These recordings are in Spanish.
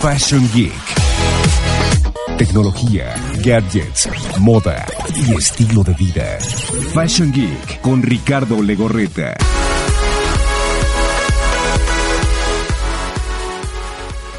Fashion Geek. Tecnología, gadgets, moda y estilo de vida. Fashion Geek con Ricardo Legorreta.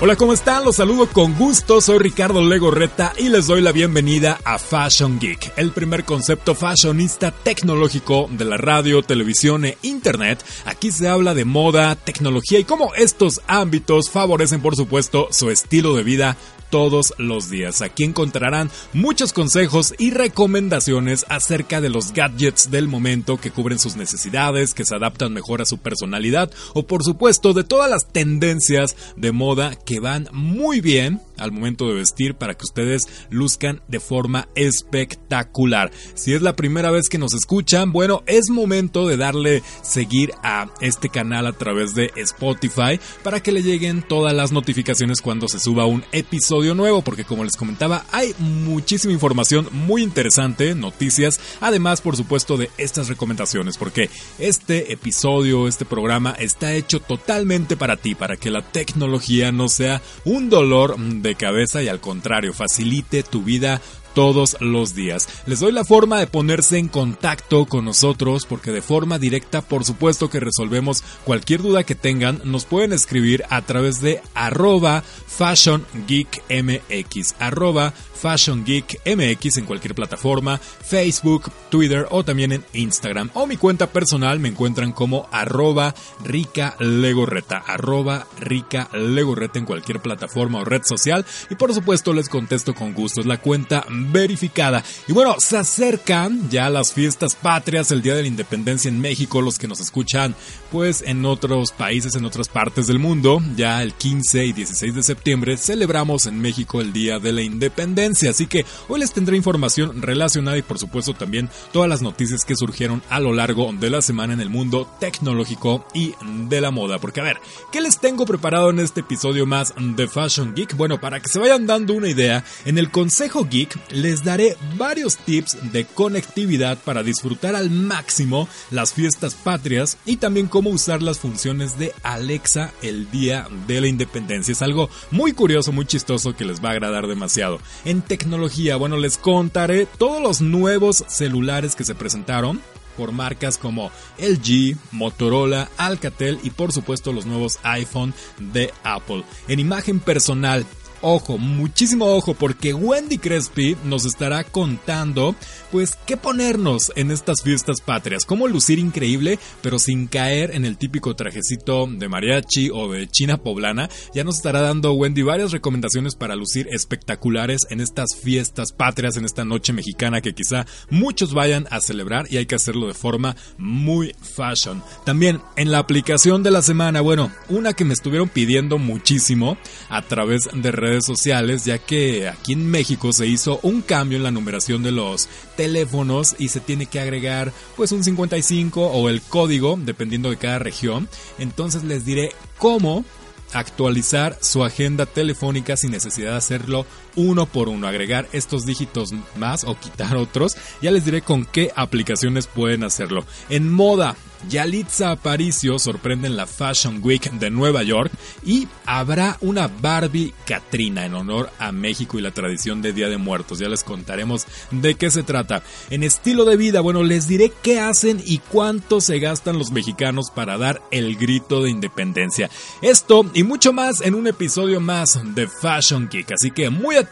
Hola, ¿cómo están? Los saludo con gusto, soy Ricardo Legorreta y les doy la bienvenida a Fashion Geek, el primer concepto fashionista tecnológico de la radio, televisión e internet. Aquí se habla de moda, tecnología y cómo estos ámbitos favorecen por supuesto su estilo de vida todos los días. Aquí encontrarán muchos consejos y recomendaciones acerca de los gadgets del momento que cubren sus necesidades, que se adaptan mejor a su personalidad o por supuesto de todas las tendencias de moda que van muy bien al momento de vestir para que ustedes luzcan de forma espectacular. Si es la primera vez que nos escuchan, bueno, es momento de darle seguir a este canal a través de Spotify para que le lleguen todas las notificaciones cuando se suba un episodio nuevo, porque como les comentaba, hay muchísima información muy interesante, noticias, además por supuesto de estas recomendaciones, porque este episodio, este programa está hecho totalmente para ti, para que la tecnología no sea un dolor de cabeza y al contrario, facilite tu vida todos los días. Les doy la forma de ponerse en contacto con nosotros porque de forma directa por supuesto que resolvemos cualquier duda que tengan. Nos pueden escribir a través de arroba fashiongeekmx arroba Fashion Geek MX en cualquier plataforma, Facebook, Twitter o también en Instagram. O mi cuenta personal me encuentran como arroba rica legorreta, arroba rica legorreta en cualquier plataforma o red social. Y por supuesto les contesto con gusto, es la cuenta verificada. Y bueno, se acercan ya las fiestas patrias, el Día de la Independencia en México, los que nos escuchan pues en otros países, en otras partes del mundo. Ya el 15 y 16 de septiembre celebramos en México el Día de la Independencia. Así que hoy les tendré información relacionada y por supuesto también todas las noticias que surgieron a lo largo de la semana en el mundo tecnológico y de la moda. Porque a ver, ¿qué les tengo preparado en este episodio más de Fashion Geek? Bueno, para que se vayan dando una idea, en el Consejo Geek les daré varios tips de conectividad para disfrutar al máximo las fiestas patrias y también cómo usar las funciones de Alexa el día de la independencia. Es algo muy curioso, muy chistoso que les va a agradar demasiado. En tecnología, bueno, les contaré todos los nuevos celulares que se presentaron por marcas como LG, Motorola, Alcatel y por supuesto los nuevos iPhone de Apple. En imagen personal, ojo, muchísimo ojo, porque Wendy Crespi nos estará contando, pues, qué ponernos en estas fiestas patrias, cómo lucir increíble, pero sin caer en el típico trajecito de mariachi o de china poblana. Ya nos estará dando Wendy varias recomendaciones para lucir espectaculares en estas fiestas patrias, en esta noche mexicana que quizá muchos vayan a celebrar y hay que hacerlo de forma muy fashion. También en la aplicación de la semana, bueno, una que me estuvieron pidiendo muchísimo a través de redes redes sociales, ya que aquí en México se hizo un cambio en la numeración de los teléfonos y se tiene que agregar pues un 55 o el código, dependiendo de cada región. Entonces les diré cómo actualizar su agenda telefónica sin necesidad de hacerlo uno por uno, agregar estos dígitos más o quitar otros. Ya les diré con qué aplicaciones pueden hacerlo. En moda, Yalitza Aparicio sorprende en la Fashion Week de Nueva York y habrá una Barbie Katrina en honor a México y la tradición de Día de Muertos. Ya les contaremos de qué se trata. En estilo de vida, bueno, les diré qué hacen y cuánto se gastan los mexicanos para dar el grito de independencia. Esto y mucho más en un episodio más de Fashion Geek. Así que muy atentos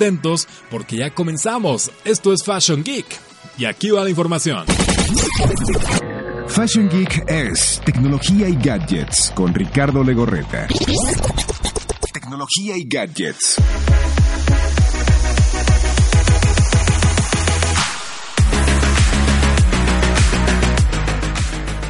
porque ya comenzamos. Esto es Fashion Geek. Y aquí va la información. Fashion Geek es tecnología y gadgets con Ricardo Legorreta. Tecnología y gadgets.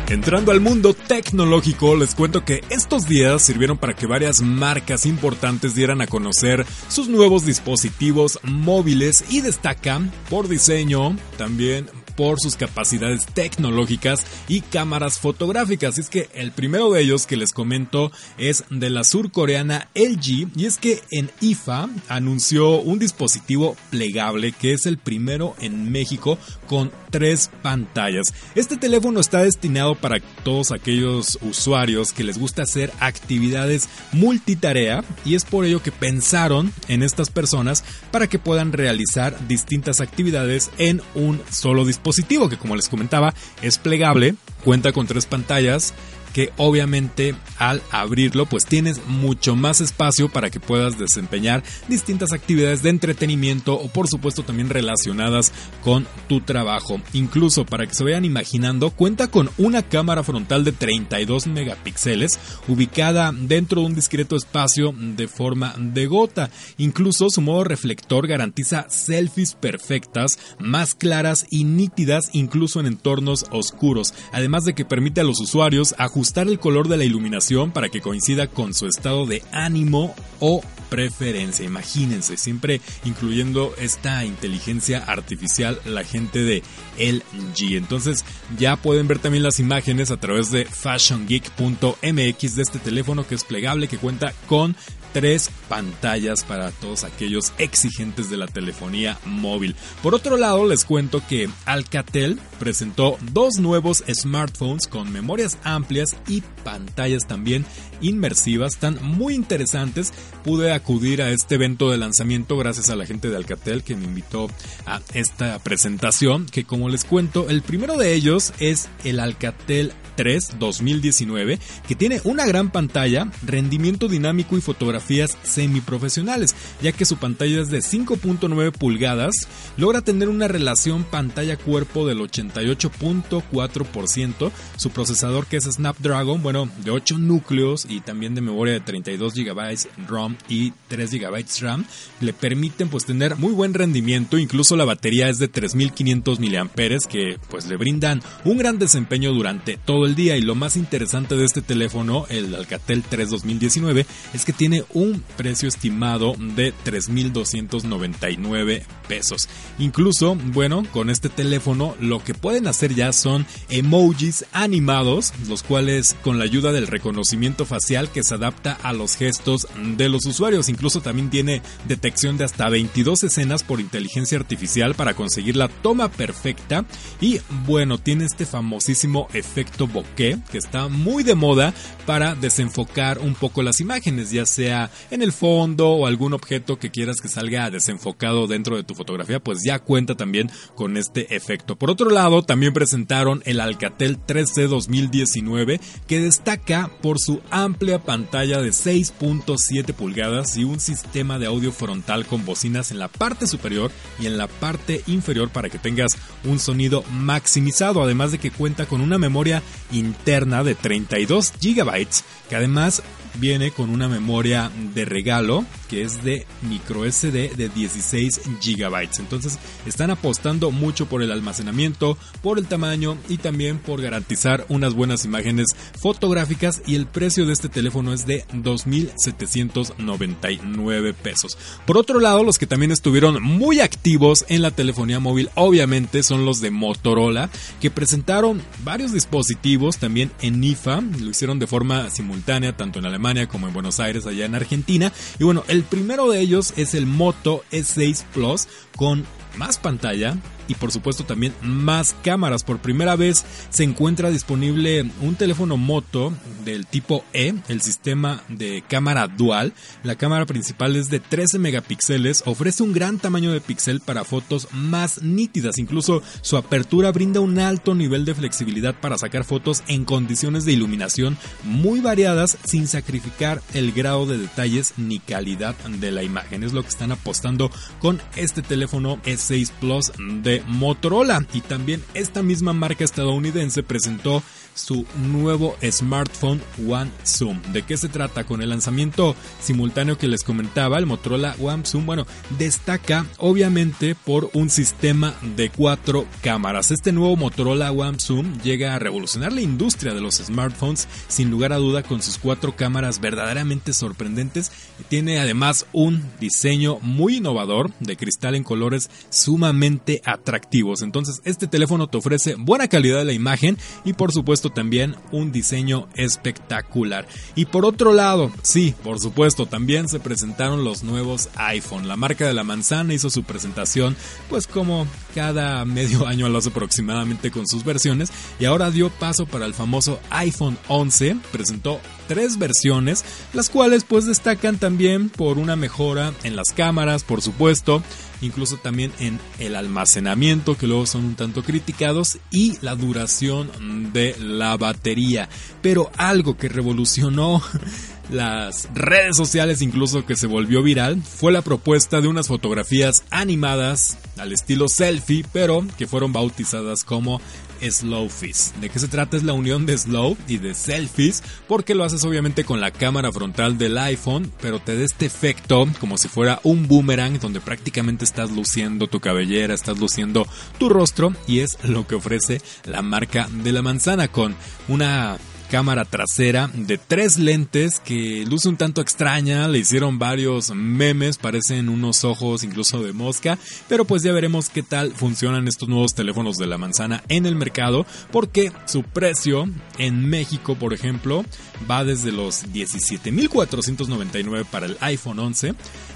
Entrando al mundo tecnológico, les cuento que estos días sirvieron para que varias marcas importantes dieran a conocer sus nuevos dispositivos móviles y destacan por diseño, también por sus capacidades tecnológicas y cámaras fotográficas. Y es que el primero de ellos que les comento es de la surcoreana LG y es que en IFA anunció un dispositivo plegable que es el primero en México con tres pantallas. Este teléfono está destinado para todos aquellos usuarios que les gusta hacer actividades multitarea y es por ello que pensaron en estas personas para que puedan realizar distintas actividades en un solo dispositivo que como les comentaba es plegable, cuenta con tres pantallas, que obviamente al abrirlo pues tienes mucho más espacio para que puedas desempeñar distintas actividades de entretenimiento o por supuesto también relacionadas con tu trabajo. Incluso para que se vayan imaginando cuenta con una cámara frontal de 32 megapíxeles ubicada dentro de un discreto espacio de forma de gota. Incluso su modo reflector garantiza selfies perfectas, más claras y nítidas incluso en entornos oscuros, además de que permite a los usuarios ajustar el color de la iluminación para que coincida con su estado de ánimo o preferencia. Imagínense, siempre incluyendo esta inteligencia artificial la gente de LG. Entonces ya pueden ver también las imágenes a través de fashiongeek.mx de este teléfono que es plegable, que cuenta con tres pantallas para todos aquellos exigentes de la telefonía móvil. Por otro lado, les cuento que Alcatel presentó dos nuevos smartphones con memorias amplias y pantallas también inmersivas, están muy interesantes. Pude acudir a este evento de lanzamiento gracias a la gente de Alcatel que me invitó a esta presentación, que como les cuento, el primero de ellos es el Alcatel 3 2019, que tiene una gran pantalla, rendimiento dinámico y fotografías semiprofesionales, ya que su pantalla es de 5.9 pulgadas, logra tener una relación pantalla-cuerpo del 88.4%, su procesador que es Snapdragon, bueno, de 8 núcleos y también de memoria de 32 GB ROM y 3 GB RAM, le permiten pues tener muy buen rendimiento, incluso la batería es de 3500 mAh que pues le brindan un gran desempeño durante todo el día y lo más interesante de este teléfono, el Alcatel 3 2019, es que tiene un precio estimado de 3.299 pesos. Incluso, bueno, con este teléfono lo que pueden hacer ya son emojis animados, los cuales con la ayuda del reconocimiento facial que se adapta a los gestos de los usuarios. Incluso también tiene detección de hasta 22 escenas por inteligencia artificial para conseguir la toma perfecta y bueno, tiene este famosísimo efecto que está muy de moda para desenfocar un poco las imágenes, ya sea en el fondo o algún objeto que quieras que salga desenfocado dentro de tu fotografía, pues ya cuenta también con este efecto. Por otro lado, también presentaron el Alcatel 3C 2019 que destaca por su amplia pantalla de 6.7 pulgadas y un sistema de audio frontal con bocinas en la parte superior y en la parte inferior para que tengas un sonido maximizado, además de que cuenta con una memoria interna de 32 GB, que además viene con una memoria de regalo que es de micro SD de 16 GB. Entonces están apostando mucho por el almacenamiento, por el tamaño y también por garantizar unas buenas imágenes fotográficas y el precio de este teléfono es de 2.799 pesos. Por otro lado, los que también estuvieron muy activos en la telefonía móvil obviamente son los de Motorola que presentaron varios dispositivos también en IFA, lo hicieron de forma simultánea tanto en Alemania como en Buenos Aires, allá en Argentina. Y bueno, el primero de ellos es el Moto S6 Plus con más pantalla, y por supuesto también más cámaras. Por primera vez se encuentra disponible un teléfono moto del tipo E, el sistema de cámara dual. La cámara principal es de 13 megapíxeles, ofrece un gran tamaño de píxel para fotos más nítidas. Incluso su apertura brinda un alto nivel de flexibilidad para sacar fotos en condiciones de iluminación muy variadas sin sacrificar el grado de detalles ni calidad de la imagen. Es lo que están apostando con este teléfono S6 Plus de Motorola. Y también esta misma marca estadounidense presentó su nuevo smartphone One Zoom. ¿De qué se trata? Con el lanzamiento simultáneo que les comentaba, el Motorola One Zoom, bueno, destaca obviamente por un sistema de cuatro cámaras. Este nuevo Motorola One Zoom llega a revolucionar la industria de los smartphones sin lugar a duda con sus cuatro cámaras verdaderamente sorprendentes. Tiene además un diseño muy innovador de cristal en colores sumamente atractivos. Entonces este teléfono te ofrece buena calidad de la imagen y por supuesto también un diseño espectacular. Y por otro lado, sí, por supuesto, también se presentaron los nuevos iPhone. La marca de la manzana hizo su presentación pues como cada medio año lo hace aproximadamente con sus versiones y ahora dio paso para el famoso iPhone 11, presentó tres versiones, las cuales pues destacan también por una mejora en las cámaras, por supuesto, incluso también en el almacenamiento, que luego son un tanto criticados, y la duración de la batería. Pero algo que revolucionó las redes sociales incluso que se volvió viral fue la propuesta de unas fotografías animadas al estilo selfie, pero que fueron bautizadas como Slowfish. ¿De qué se trata? Es la unión de slow y de selfies, porque lo haces obviamente con la cámara frontal del iPhone, pero te da este efecto como si fuera un boomerang donde prácticamente estás luciendo tu cabellera, estás luciendo tu rostro y es lo que ofrece la marca de la manzana con una cámara trasera de tres lentes que luce un tanto extraña, le hicieron varios memes, parecen unos ojos incluso de mosca, pero pues ya veremos qué tal funcionan estos nuevos teléfonos de la manzana en el mercado, porque su precio en México, por ejemplo, va desde los 17.499 para el iPhone 11,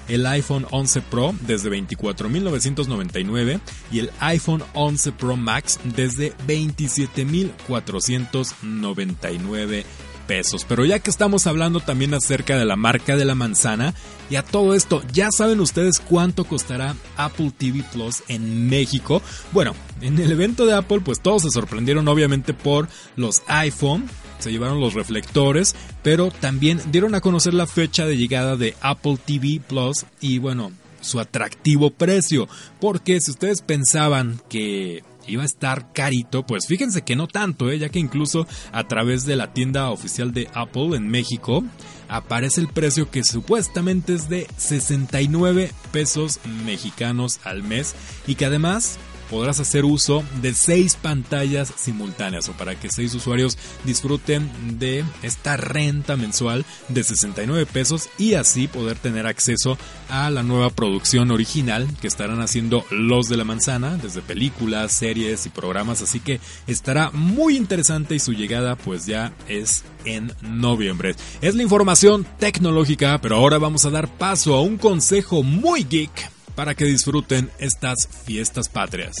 el iPhone 11 Pro desde 24.999 y el iPhone 11 Pro Max desde 27.499 pesos. Pero ya que estamos hablando también acerca de la marca de la manzana y a todo esto, ¿ya saben ustedes cuánto costará Apple TV Plus en México? Bueno, en el evento de Apple pues todos se sorprendieron obviamente por los iPhone se llevaron los reflectores, pero también dieron a conocer la fecha de llegada de Apple TV Plus y bueno, su atractivo precio, porque si ustedes pensaban que iba a estar carito, pues fíjense que no tanto, ¿eh? ya que incluso a través de la tienda oficial de Apple en México aparece el precio que supuestamente es de 69 pesos mexicanos al mes y que además podrás hacer uso de seis pantallas simultáneas o para que seis usuarios disfruten de esta renta mensual de 69 pesos y así poder tener acceso a la nueva producción original que estarán haciendo los de la manzana, desde películas, series y programas, así que estará muy interesante y su llegada pues ya es en noviembre. Es la información tecnológica, pero ahora vamos a dar paso a un consejo muy geek para que disfruten estas fiestas patrias.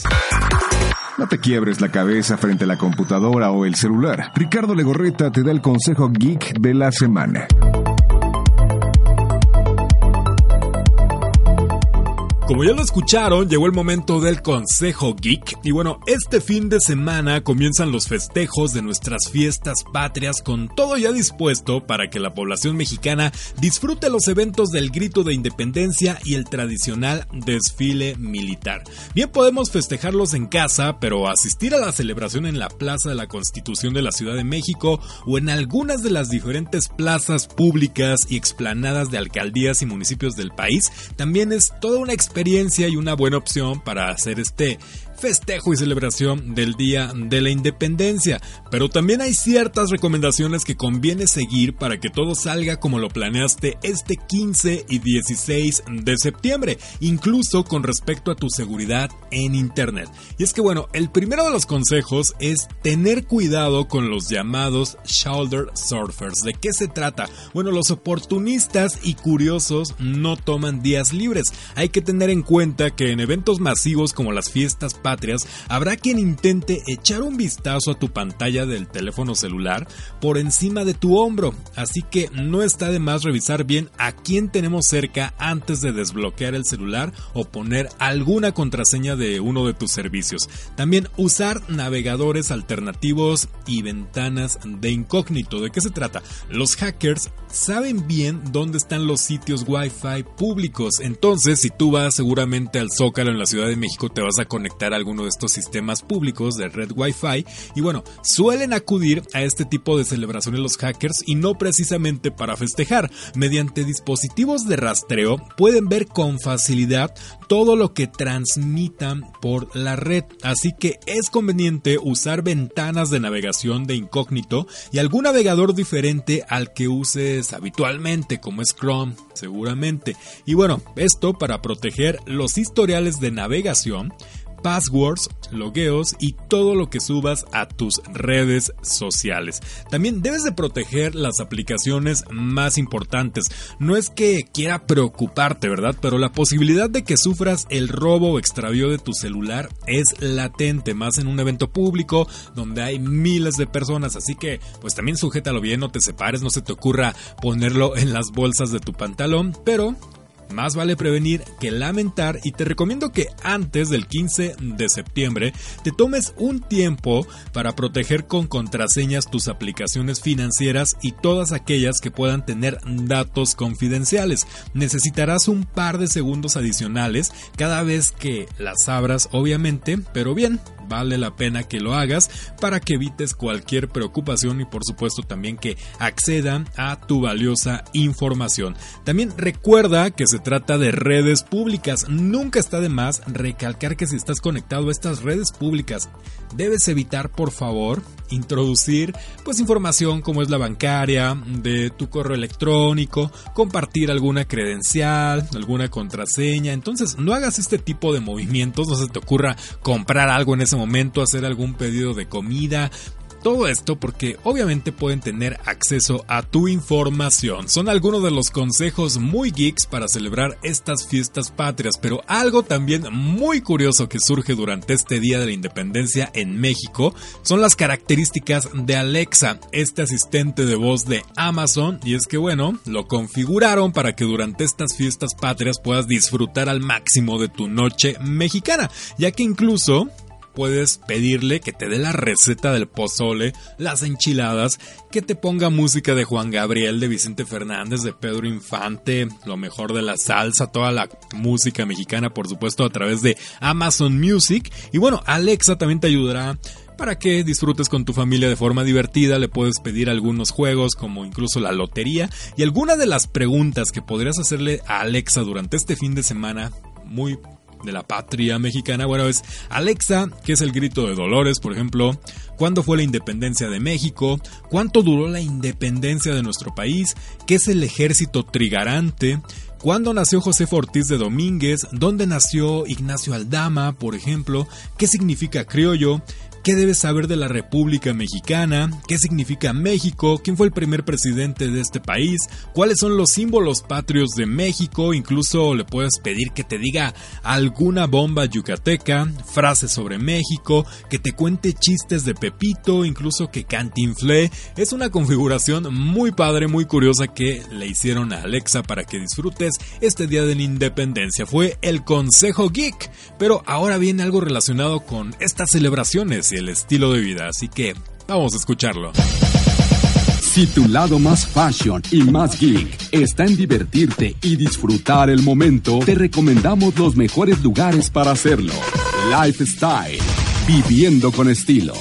No te quiebres la cabeza frente a la computadora o el celular. Ricardo Legorreta te da el consejo geek de la semana. Como ya lo escucharon, llegó el momento del Consejo Geek. Y bueno, este fin de semana comienzan los festejos de nuestras fiestas patrias con todo ya dispuesto para que la población mexicana disfrute los eventos del grito de independencia y el tradicional desfile militar. Bien podemos festejarlos en casa, pero asistir a la celebración en la Plaza de la Constitución de la Ciudad de México o en algunas de las diferentes plazas públicas y explanadas de alcaldías y municipios del país también es toda una experiencia y una buena opción para hacer este festejo y celebración del Día de la Independencia, pero también hay ciertas recomendaciones que conviene seguir para que todo salga como lo planeaste este 15 y 16 de septiembre, incluso con respecto a tu seguridad en Internet. Y es que bueno, el primero de los consejos es tener cuidado con los llamados shoulder surfers. ¿De qué se trata? Bueno, los oportunistas y curiosos no toman días libres. Hay que tener en cuenta que en eventos masivos como las fiestas habrá quien intente echar un vistazo a tu pantalla del teléfono celular por encima de tu hombro, así que no está de más revisar bien a quién tenemos cerca antes de desbloquear el celular o poner alguna contraseña de uno de tus servicios. También usar navegadores alternativos y ventanas de incógnito. ¿De qué se trata? Los hackers saben bien dónde están los sitios Wi-Fi públicos, entonces si tú vas seguramente al Zócalo en la Ciudad de México te vas a conectar al alguno de estos sistemas públicos de red Wi-Fi y bueno, suelen acudir a este tipo de celebraciones los hackers y no precisamente para festejar. Mediante dispositivos de rastreo pueden ver con facilidad todo lo que transmitan por la red, así que es conveniente usar ventanas de navegación de incógnito y algún navegador diferente al que uses habitualmente como es Chrome, seguramente. Y bueno, esto para proteger los historiales de navegación passwords, logueos y todo lo que subas a tus redes sociales. También debes de proteger las aplicaciones más importantes. No es que quiera preocuparte, ¿verdad? Pero la posibilidad de que sufras el robo o extravío de tu celular es latente, más en un evento público donde hay miles de personas. Así que, pues también sujétalo bien, no te separes, no se te ocurra ponerlo en las bolsas de tu pantalón, pero más vale prevenir que lamentar y te recomiendo que antes del 15 de septiembre te tomes un tiempo para proteger con contraseñas tus aplicaciones financieras y todas aquellas que puedan tener datos confidenciales. Necesitarás un par de segundos adicionales cada vez que las abras obviamente, pero bien, vale la pena que lo hagas para que evites cualquier preocupación y por supuesto también que accedan a tu valiosa información. También recuerda que se trata de redes públicas. Nunca está de más recalcar que si estás conectado a estas redes públicas, debes evitar por favor introducir pues información como es la bancaria, de tu correo electrónico, compartir alguna credencial, alguna contraseña. Entonces, no hagas este tipo de movimientos, no se te ocurra comprar algo en ese momento, hacer algún pedido de comida, todo esto porque obviamente pueden tener acceso a tu información. Son algunos de los consejos muy geeks para celebrar estas fiestas patrias, pero algo también muy curioso que surge durante este Día de la Independencia en México son las características de Alexa, este asistente de voz de Amazon, y es que bueno, lo configuraron para que durante estas fiestas patrias puedas disfrutar al máximo de tu noche mexicana, ya que incluso puedes pedirle que te dé la receta del pozole, las enchiladas, que te ponga música de Juan Gabriel, de Vicente Fernández, de Pedro Infante, lo mejor de la salsa, toda la música mexicana, por supuesto, a través de Amazon Music. Y bueno, Alexa también te ayudará para que disfrutes con tu familia de forma divertida. Le puedes pedir algunos juegos como incluso la lotería y alguna de las preguntas que podrías hacerle a Alexa durante este fin de semana muy de la patria mexicana, bueno, es Alexa, que es el grito de Dolores, por ejemplo, cuándo fue la independencia de México, cuánto duró la independencia de nuestro país, qué es el ejército trigarante, cuándo nació José Ortiz de Domínguez, dónde nació Ignacio Aldama, por ejemplo, qué significa criollo, ¿Qué debes saber de la República Mexicana? ¿Qué significa México? ¿Quién fue el primer presidente de este país? ¿Cuáles son los símbolos patrios de México? Incluso le puedes pedir que te diga alguna bomba yucateca, frases sobre México, que te cuente chistes de Pepito, incluso que cantinflé. Es una configuración muy padre, muy curiosa que le hicieron a Alexa para que disfrutes este día de la independencia. Fue el Consejo Geek, pero ahora viene algo relacionado con estas celebraciones el estilo de vida, así que vamos a escucharlo. Si tu lado más fashion y más geek está en divertirte y disfrutar el momento, te recomendamos los mejores lugares para hacerlo. Lifestyle, viviendo con estilo.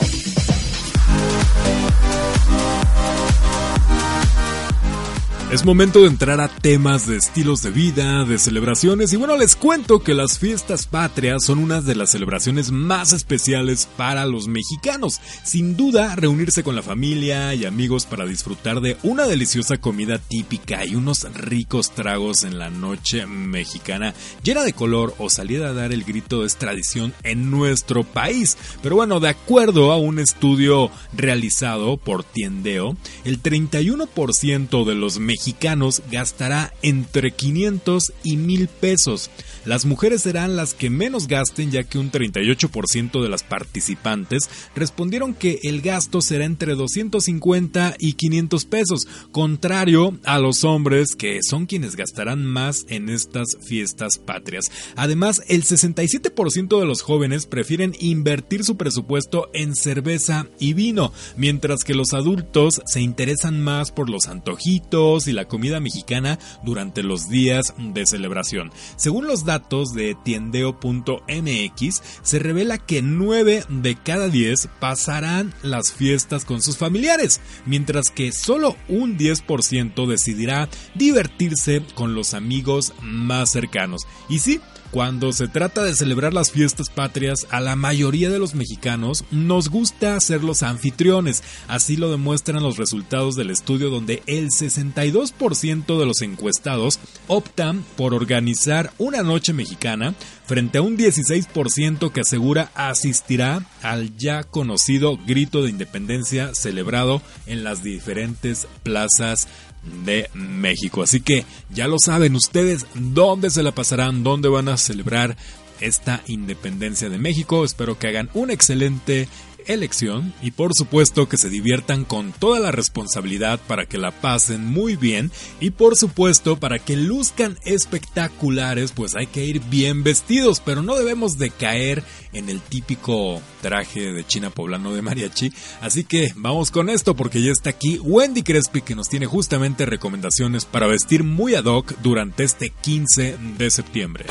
Es momento de entrar a temas de estilos de vida, de celebraciones y bueno, les cuento que las fiestas patrias son una de las celebraciones más especiales para los mexicanos. Sin duda, reunirse con la familia y amigos para disfrutar de una deliciosa comida típica y unos ricos tragos en la noche mexicana llena de color o salir a dar el grito es tradición en nuestro país. Pero bueno, de acuerdo a un estudio realizado por Tiendeo, el 31% de los mexicanos mexicanos gastará entre 500 y 1000 pesos. Las mujeres serán las que menos gasten ya que un 38% de las participantes respondieron que el gasto será entre 250 y 500 pesos, contrario a los hombres que son quienes gastarán más en estas fiestas patrias. Además, el 67% de los jóvenes prefieren invertir su presupuesto en cerveza y vino, mientras que los adultos se interesan más por los antojitos y la comida mexicana durante los días de celebración. Según los de tiendeo.mx se revela que 9 de cada 10 pasarán las fiestas con sus familiares, mientras que solo un 10% decidirá divertirse con los amigos más cercanos. Y sí, cuando se trata de celebrar las fiestas patrias, a la mayoría de los mexicanos nos gusta ser los anfitriones. Así lo demuestran los resultados del estudio donde el 62% de los encuestados optan por organizar una noche mexicana frente a un 16% que asegura asistirá al ya conocido grito de independencia celebrado en las diferentes plazas de México. Así que ya lo saben ustedes dónde se la pasarán, dónde van a celebrar esta independencia de México. Espero que hagan un excelente elección y por supuesto que se diviertan con toda la responsabilidad para que la pasen muy bien y por supuesto para que luzcan espectaculares pues hay que ir bien vestidos pero no debemos de caer en el típico traje de China poblano de mariachi así que vamos con esto porque ya está aquí Wendy Crespi que nos tiene justamente recomendaciones para vestir muy ad hoc durante este 15 de septiembre.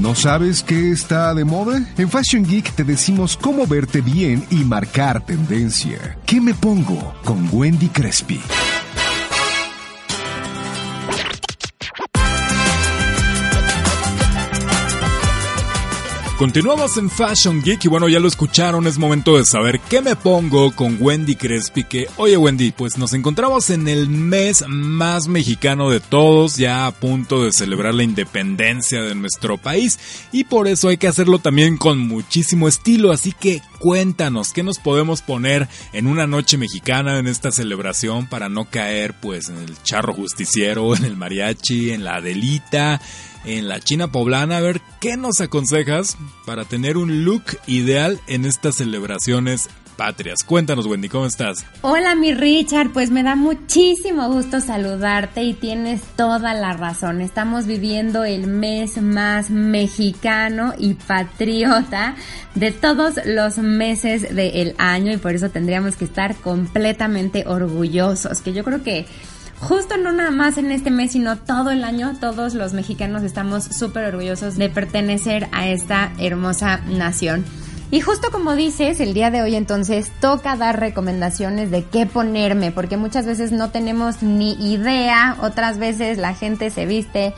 ¿No sabes qué está de moda? En Fashion Geek te decimos cómo verte bien y marcar tendencia. ¿Qué me pongo? Con Wendy Crespi. Continuamos en Fashion Geek y bueno, ya lo escucharon, es momento de saber qué me pongo con Wendy Crespi. Que, oye Wendy, pues nos encontramos en el mes más mexicano de todos, ya a punto de celebrar la independencia de nuestro país y por eso hay que hacerlo también con muchísimo estilo. Así que cuéntanos, ¿qué nos podemos poner en una noche mexicana en esta celebración para no caer pues en el charro justiciero, en el mariachi, en la adelita? En la China poblana. A ver, ¿qué nos aconsejas para tener un look ideal en estas celebraciones patrias. Cuéntanos, Wendy, ¿cómo estás? Hola, mi Richard, pues me da muchísimo gusto saludarte y tienes toda la razón. Estamos viviendo el mes más mexicano y patriota de todos los meses del año y por eso tendríamos que estar completamente orgullosos, que yo creo que justo no nada más en este mes, sino todo el año, todos los mexicanos estamos súper orgullosos de pertenecer a esta hermosa nación. Y justo como dices, el día de hoy entonces toca dar recomendaciones de qué ponerme, porque muchas veces no tenemos ni idea, otras veces la gente se viste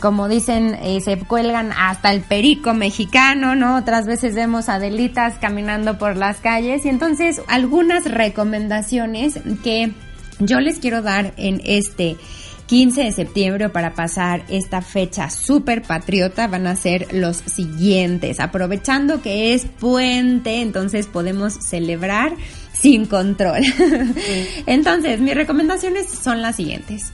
como dicen, y se cuelgan hasta el perico mexicano, ¿no? Otras veces vemos adelitas caminando por las calles y entonces algunas recomendaciones que yo les quiero dar en este 15 de septiembre para pasar esta fecha súper patriota van a ser los siguientes. Aprovechando que es puente, entonces podemos celebrar sin control. entonces, mis recomendaciones son las siguientes.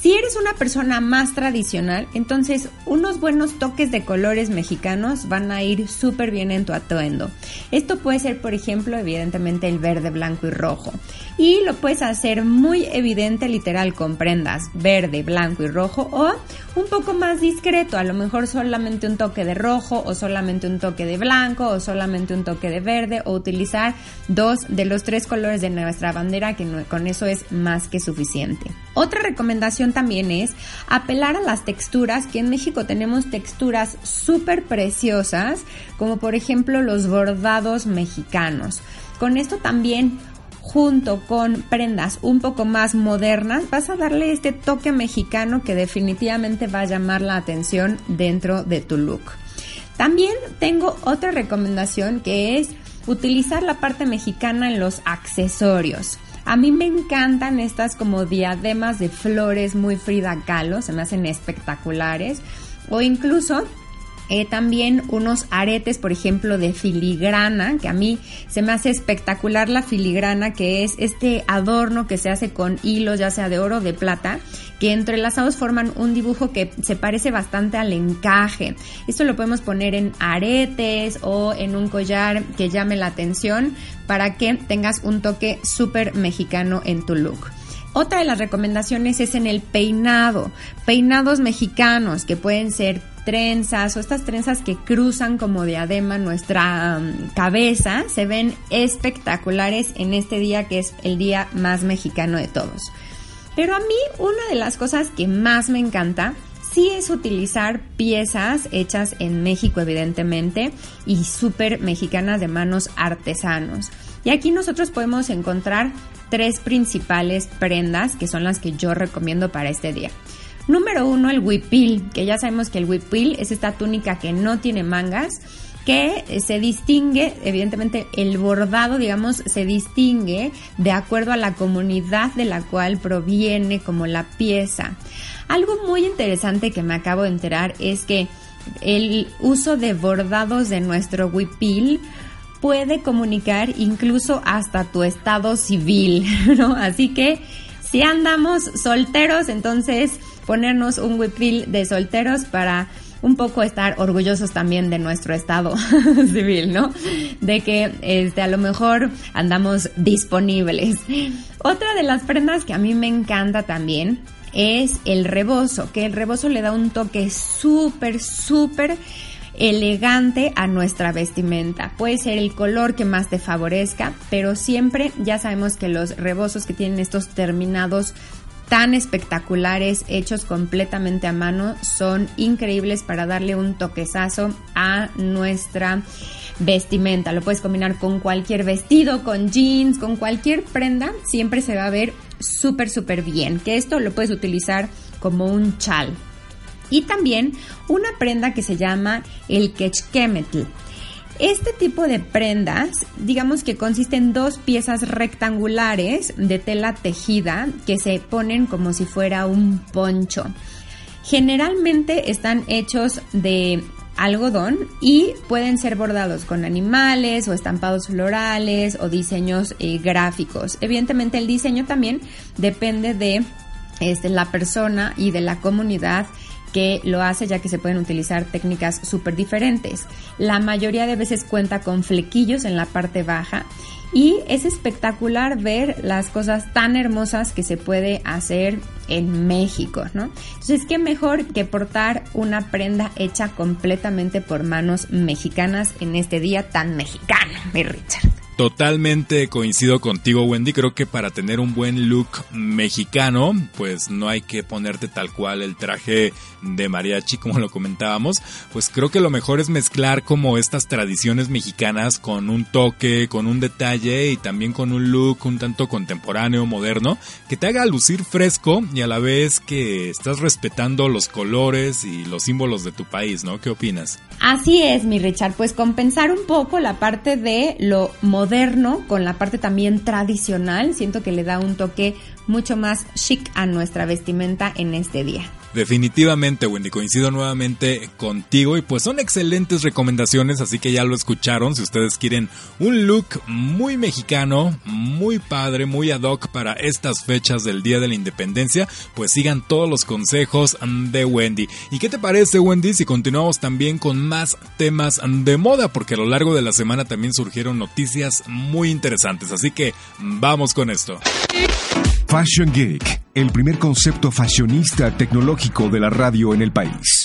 Si eres una persona más tradicional, entonces unos buenos toques de colores mexicanos van a ir súper bien en tu atuendo. Esto puede ser, por ejemplo, evidentemente el verde, blanco y rojo. Y lo puedes hacer muy evidente literal con prendas verde, blanco y rojo o un poco más discreto, a lo mejor solamente un toque de rojo o solamente un toque de blanco o solamente un toque de verde o utilizar dos de los tres colores de nuestra bandera que con eso es más que suficiente. Otra recomendación también es apelar a las texturas, que en México tenemos texturas súper preciosas, como por ejemplo los bordados mexicanos. Con esto también junto con prendas un poco más modernas, vas a darle este toque mexicano que definitivamente va a llamar la atención dentro de tu look. También tengo otra recomendación que es utilizar la parte mexicana en los accesorios. A mí me encantan estas como diademas de flores muy Frida Kahlo, se me hacen espectaculares. O incluso eh, también unos aretes, por ejemplo, de filigrana, que a mí se me hace espectacular la filigrana, que es este adorno que se hace con hilos, ya sea de oro o de plata, que entrelazados forman un dibujo que se parece bastante al encaje. Esto lo podemos poner en aretes o en un collar que llame la atención para que tengas un toque súper mexicano en tu look. Otra de las recomendaciones es en el peinado. Peinados mexicanos que pueden ser trenzas o estas trenzas que cruzan como diadema nuestra um, cabeza se ven espectaculares en este día que es el día más mexicano de todos. Pero a mí una de las cosas que más me encanta sí es utilizar piezas hechas en México, evidentemente, y súper mexicanas de manos artesanos. Y aquí nosotros podemos encontrar tres principales prendas que son las que yo recomiendo para este día. Número uno, el huipil, que ya sabemos que el huipil es esta túnica que no tiene mangas, que se distingue, evidentemente el bordado, digamos, se distingue de acuerdo a la comunidad de la cual proviene como la pieza. Algo muy interesante que me acabo de enterar es que el uso de bordados de nuestro huipil puede comunicar incluso hasta tu estado civil, ¿no? Así que si andamos solteros, entonces ponernos un huipil de solteros para un poco estar orgullosos también de nuestro estado civil, ¿no? De que este, a lo mejor andamos disponibles. Otra de las prendas que a mí me encanta también es el rebozo, que el rebozo le da un toque súper, súper elegante a nuestra vestimenta. Puede ser el color que más te favorezca, pero siempre ya sabemos que los rebozos que tienen estos terminados tan espectaculares, hechos completamente a mano, son increíbles para darle un toquezazo a nuestra vestimenta. Lo puedes combinar con cualquier vestido, con jeans, con cualquier prenda, siempre se va a ver súper, súper bien. Que esto lo puedes utilizar como un chal. Y también una prenda que se llama el quechquemetl. Este tipo de prendas, digamos que consisten en dos piezas rectangulares de tela tejida que se ponen como si fuera un poncho. Generalmente están hechos de algodón y pueden ser bordados con animales o estampados florales o diseños eh, gráficos. Evidentemente el diseño también depende de este, la persona y de la comunidad que lo hace ya que se pueden utilizar técnicas súper diferentes. La mayoría de veces cuenta con flequillos en la parte baja y es espectacular ver las cosas tan hermosas que se puede hacer en México, ¿no? Entonces, ¿qué mejor que portar una prenda hecha completamente por manos mexicanas en este día tan mexicano, mi Richard? Totalmente coincido contigo, Wendy. Creo que para tener un buen look mexicano, pues no hay que ponerte tal cual el traje de mariachi, como lo comentábamos. Pues creo que lo mejor es mezclar como estas tradiciones mexicanas con un toque, con un detalle y también con un look un tanto contemporáneo, moderno, que te haga lucir fresco y a la vez que estás respetando los colores y los símbolos de tu país, ¿no? ¿Qué opinas? Así es, mi Richard. Pues compensar un poco la parte de lo moderno moderno con la parte también tradicional. Siento que le da un toque mucho más chic a nuestra vestimenta en este día. Definitivamente, Wendy, coincido nuevamente contigo y pues son excelentes recomendaciones, así que ya lo escucharon. Si ustedes quieren un look muy mexicano, muy padre, muy ad hoc para estas fechas del Día de la Independencia, pues sigan todos los consejos de Wendy. ¿Y qué te parece, Wendy, si continuamos también con más temas de moda? Porque a lo largo de la semana también surgieron noticias muy interesantes, así que vamos con esto. Fashion Geek, el primer concepto fashionista tecnológico de la radio en el país.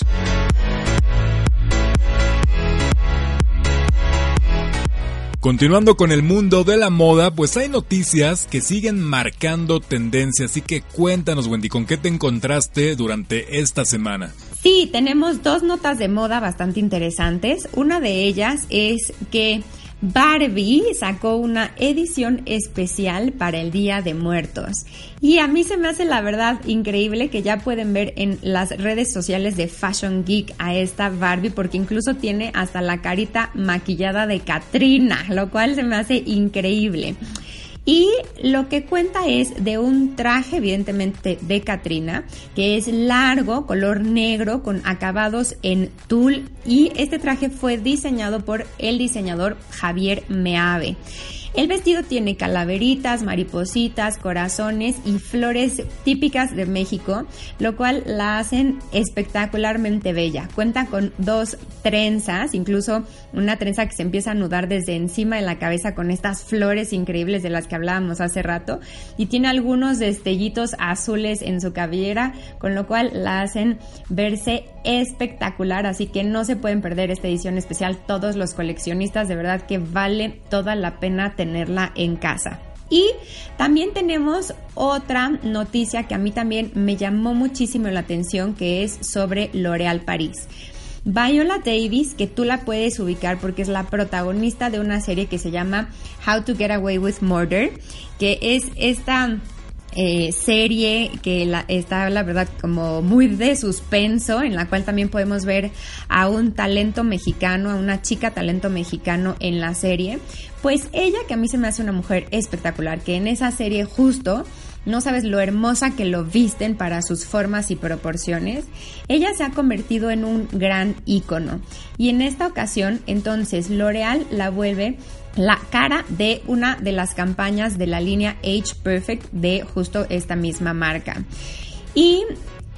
Continuando con el mundo de la moda, pues hay noticias que siguen marcando tendencia, así que cuéntanos Wendy, ¿con qué te encontraste durante esta semana? Sí, tenemos dos notas de moda bastante interesantes. Una de ellas es que Barbie sacó una edición especial para el Día de Muertos. Y a mí se me hace la verdad increíble que ya pueden ver en las redes sociales de Fashion Geek a esta Barbie porque incluso tiene hasta la carita maquillada de Katrina, lo cual se me hace increíble. Y lo que cuenta es de un traje, evidentemente, de Katrina, que es largo, color negro, con acabados en tul. Y este traje fue diseñado por el diseñador Javier Meave. El vestido tiene calaveritas, maripositas, corazones y flores típicas de México, lo cual la hacen espectacularmente bella. Cuenta con dos trenzas, incluso una trenza que se empieza a anudar desde encima de la cabeza con estas flores increíbles de las que hablábamos hace rato y tiene algunos destellitos azules en su cabellera, con lo cual la hacen verse espectacular, así que no se pueden perder esta edición especial todos los coleccionistas, de verdad que vale toda la pena tenerla en casa. Y también tenemos otra noticia que a mí también me llamó muchísimo la atención, que es sobre L'Oréal París. Viola Davis, que tú la puedes ubicar porque es la protagonista de una serie que se llama How to Get Away with Murder, que es esta eh, serie que está la verdad como muy de suspenso, en la cual también podemos ver a un talento mexicano, a una chica talento mexicano en la serie. Pues ella, que a mí se me hace una mujer espectacular, que en esa serie justo no sabes lo hermosa que lo visten para sus formas y proporciones. Ella se ha convertido en un gran ícono. Y en esta ocasión, entonces, L'Oreal la vuelve la cara de una de las campañas de la línea Age Perfect de justo esta misma marca. Y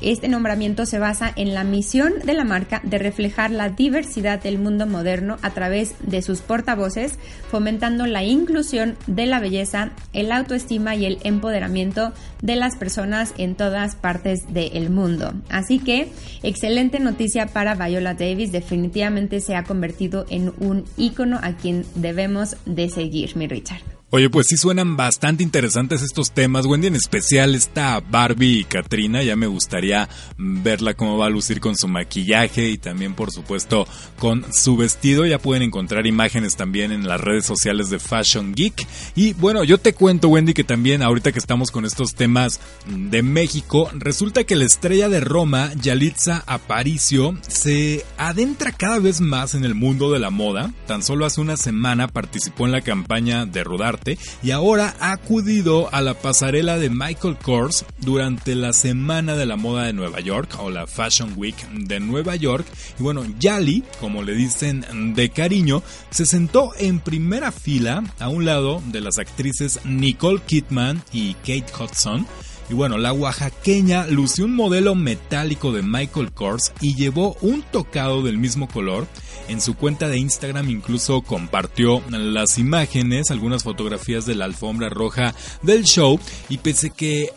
este nombramiento se basa en la misión de la marca de reflejar la diversidad del mundo moderno a través de sus portavoces, fomentando la inclusión de la belleza, el autoestima y el empoderamiento de las personas en todas partes del mundo. Así que, excelente noticia para Viola Davis, definitivamente se ha convertido en un ícono a quien debemos de seguir, mi Richard. Oye, pues sí suenan bastante interesantes estos temas, Wendy, en especial esta Barbie y Katrina, ya me gustaría verla cómo va a lucir con su maquillaje y también por supuesto con su vestido, ya pueden encontrar imágenes también en las redes sociales de Fashion Geek. Y bueno, yo te cuento Wendy que también ahorita que estamos con estos temas de México, resulta que la estrella de Roma, Yalitza Aparicio, se adentra cada vez más en el mundo de la moda, tan solo hace una semana participó en la campaña de Rodarte y ahora ha acudido a la pasarela de Michael Kors durante la Semana de la Moda de Nueva York o la Fashion Week de Nueva York. Y bueno, Yali, como le dicen de cariño, se sentó en primera fila a un lado de las actrices Nicole Kidman y Kate Hudson. Y bueno, la oaxaqueña lució un modelo metálico de Michael Kors y llevó un tocado del mismo color. En su cuenta de Instagram incluso compartió las imágenes, algunas fotografías de la alfombra roja del show y pese que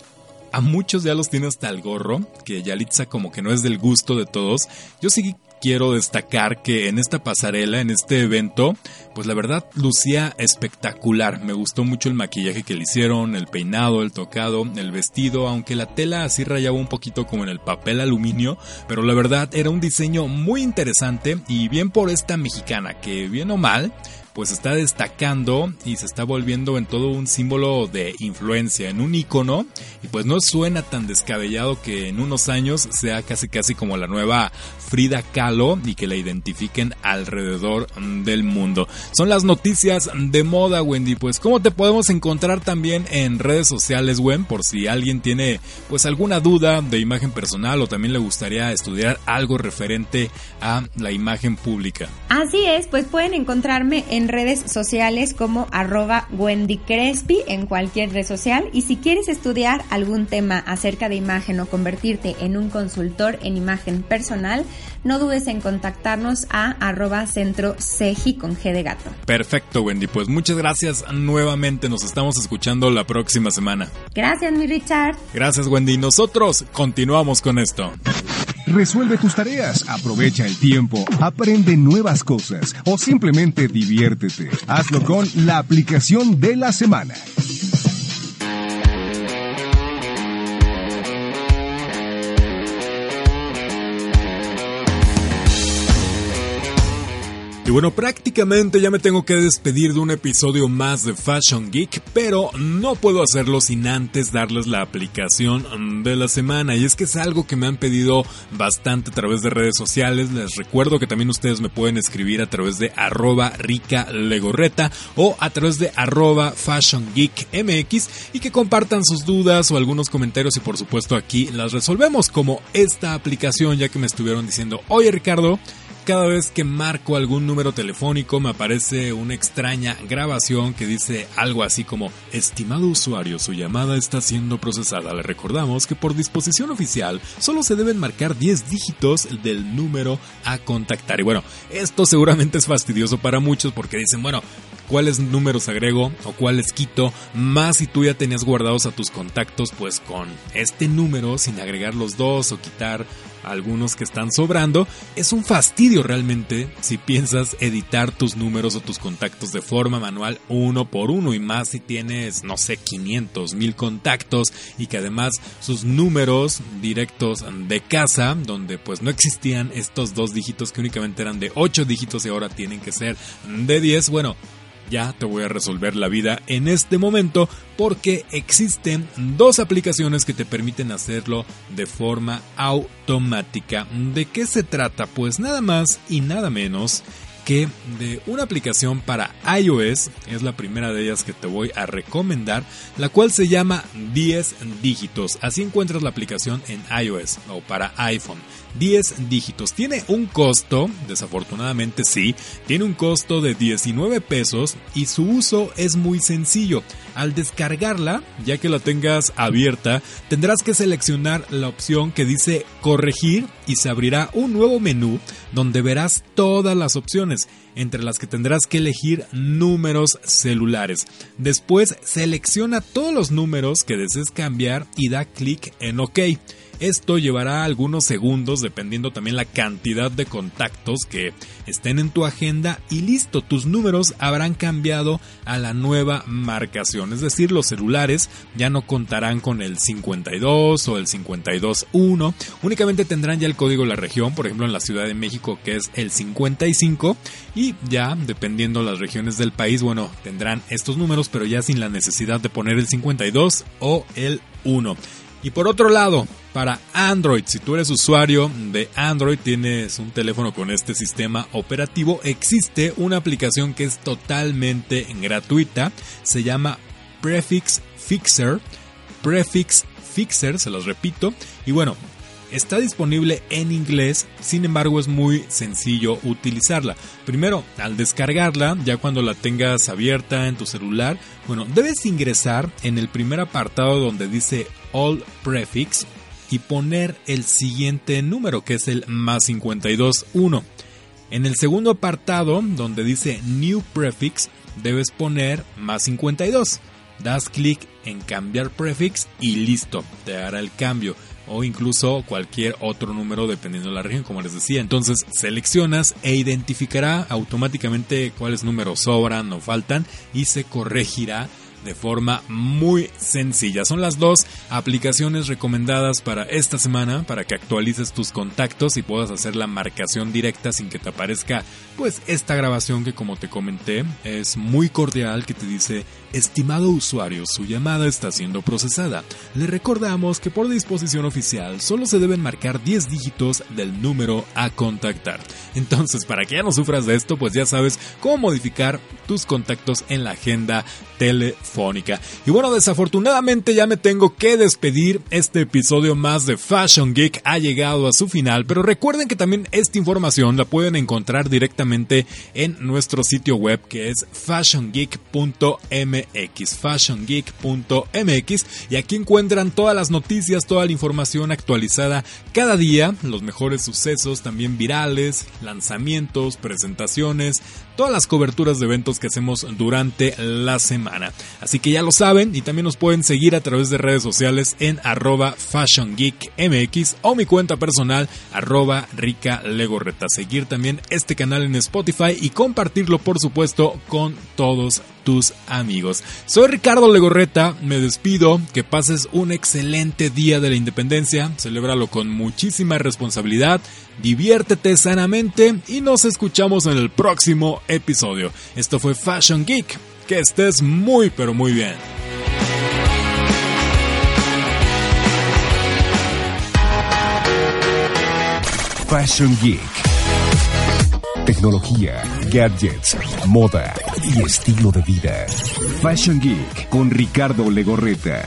a muchos ya los tiene hasta el gorro, que Yalitza como que no es del gusto de todos, yo sí quiero destacar que en esta pasarela, en este evento, pues la verdad lucía espectacular. Me gustó mucho el maquillaje que le hicieron, el peinado, el tocado, el vestido, aunque la tela así rayaba un poquito como en el papel aluminio, pero la verdad era un diseño muy interesante y bien por esta mexicana que bien o mal pues está destacando y se está volviendo en todo un símbolo de influencia, en un icono, y pues no suena tan descabellado que en unos años sea casi casi como la nueva Frida Kahlo y que la identifiquen alrededor del mundo. Son las noticias de moda, Wendy, pues cómo te podemos encontrar también en redes sociales, Wen, por si alguien tiene pues alguna duda de imagen personal o también le gustaría estudiar algo referente a la imagen pública. Así es, pues pueden encontrarme en redes sociales como arroba Wendy Crespi en cualquier red social y si quieres estudiar algún tema acerca de imagen o convertirte en un consultor en imagen personal, no dudes en contactarnos a arroba centro con G de gato. Perfecto Wendy, pues muchas gracias nuevamente, nos estamos escuchando la próxima semana. Gracias mi Richard. Gracias Wendy, nosotros continuamos con esto. Resuelve tus tareas, aprovecha el tiempo, aprende nuevas cosas o simplemente diviértete. Hazlo con la aplicación de la semana. Y bueno, prácticamente ya me tengo que despedir de un episodio más de Fashion Geek, pero no puedo hacerlo sin antes darles la aplicación de la semana. Y es que es algo que me han pedido bastante a través de redes sociales. Les recuerdo que también ustedes me pueden escribir a través de arroba rica legorreta o a través de arroba Fashion Geek MX y que compartan sus dudas o algunos comentarios y por supuesto aquí las resolvemos como esta aplicación ya que me estuvieron diciendo, oye Ricardo, cada vez que marco algún número telefónico me aparece una extraña grabación que dice algo así como Estimado usuario, su llamada está siendo procesada. Le recordamos que por disposición oficial solo se deben marcar 10 dígitos del número a contactar. Y bueno, esto seguramente es fastidioso para muchos porque dicen, bueno, cuáles números agrego o cuáles quito, más si tú ya tenías guardados a tus contactos, pues con este número, sin agregar los dos o quitar algunos que están sobrando, es un fastidio realmente si piensas editar tus números o tus contactos de forma manual uno por uno y más si tienes, no sé, 500, mil contactos y que además sus números directos de casa, donde pues no existían estos dos dígitos que únicamente eran de 8 dígitos y ahora tienen que ser de 10, bueno, ya te voy a resolver la vida en este momento porque existen dos aplicaciones que te permiten hacerlo de forma automática. ¿De qué se trata? Pues nada más y nada menos que de una aplicación para iOS, es la primera de ellas que te voy a recomendar, la cual se llama 10 dígitos. Así encuentras la aplicación en iOS o para iPhone. 10 dígitos. Tiene un costo, desafortunadamente sí, tiene un costo de 19 pesos y su uso es muy sencillo. Al descargarla, ya que la tengas abierta, tendrás que seleccionar la opción que dice corregir y se abrirá un nuevo menú donde verás todas las opciones, entre las que tendrás que elegir números celulares. Después selecciona todos los números que desees cambiar y da clic en OK. Esto llevará algunos segundos dependiendo también la cantidad de contactos que estén en tu agenda y listo, tus números habrán cambiado a la nueva marcación. Es decir, los celulares ya no contarán con el 52 o el 52.1, únicamente tendrán ya el código de la región, por ejemplo en la Ciudad de México que es el 55 y ya dependiendo las regiones del país, bueno, tendrán estos números pero ya sin la necesidad de poner el 52 o el 1. Y por otro lado, para Android, si tú eres usuario de Android, tienes un teléfono con este sistema operativo, existe una aplicación que es totalmente gratuita, se llama Prefix Fixer. Prefix Fixer, se los repito. Y bueno, Está disponible en inglés, sin embargo es muy sencillo utilizarla. Primero, al descargarla, ya cuando la tengas abierta en tu celular, bueno, debes ingresar en el primer apartado donde dice All Prefix y poner el siguiente número que es el más 521. En el segundo apartado donde dice New Prefix debes poner más 52. Das clic en cambiar prefix y listo, te hará el cambio o incluso cualquier otro número dependiendo de la región, como les decía. Entonces seleccionas e identificará automáticamente cuáles números sobran o faltan y se corregirá de forma muy sencilla. Son las dos aplicaciones recomendadas para esta semana para que actualices tus contactos y puedas hacer la marcación directa sin que te aparezca pues esta grabación que como te comenté es muy cordial que te dice estimado usuario su llamada está siendo procesada. Le recordamos que por disposición oficial solo se deben marcar 10 dígitos del número a contactar. Entonces para que ya no sufras de esto pues ya sabes cómo modificar tus contactos en la agenda telefónica. Y bueno, desafortunadamente ya me tengo que despedir. Este episodio más de Fashion Geek ha llegado a su final, pero recuerden que también esta información la pueden encontrar directamente en nuestro sitio web que es fashiongeek.mx, fashiongeek.mx y aquí encuentran todas las noticias, toda la información actualizada cada día, los mejores sucesos también virales, lanzamientos, presentaciones, todas las coberturas de eventos que hacemos durante la semana. Así que ya lo saben y también nos pueden seguir a través de redes sociales en arroba fashiongeekmx o mi cuenta personal arroba rica. Seguir también este canal en Spotify y compartirlo por supuesto con todos tus amigos. Soy Ricardo Legorreta, me despido, que pases un excelente día de la independencia, celébralo con muchísima responsabilidad, diviértete sanamente y nos escuchamos en el próximo episodio. Esto fue Fashion Geek, que estés muy pero muy bien. Fashion Geek. Tecnología, gadgets, moda y estilo de vida. Fashion Geek con Ricardo Legorreta.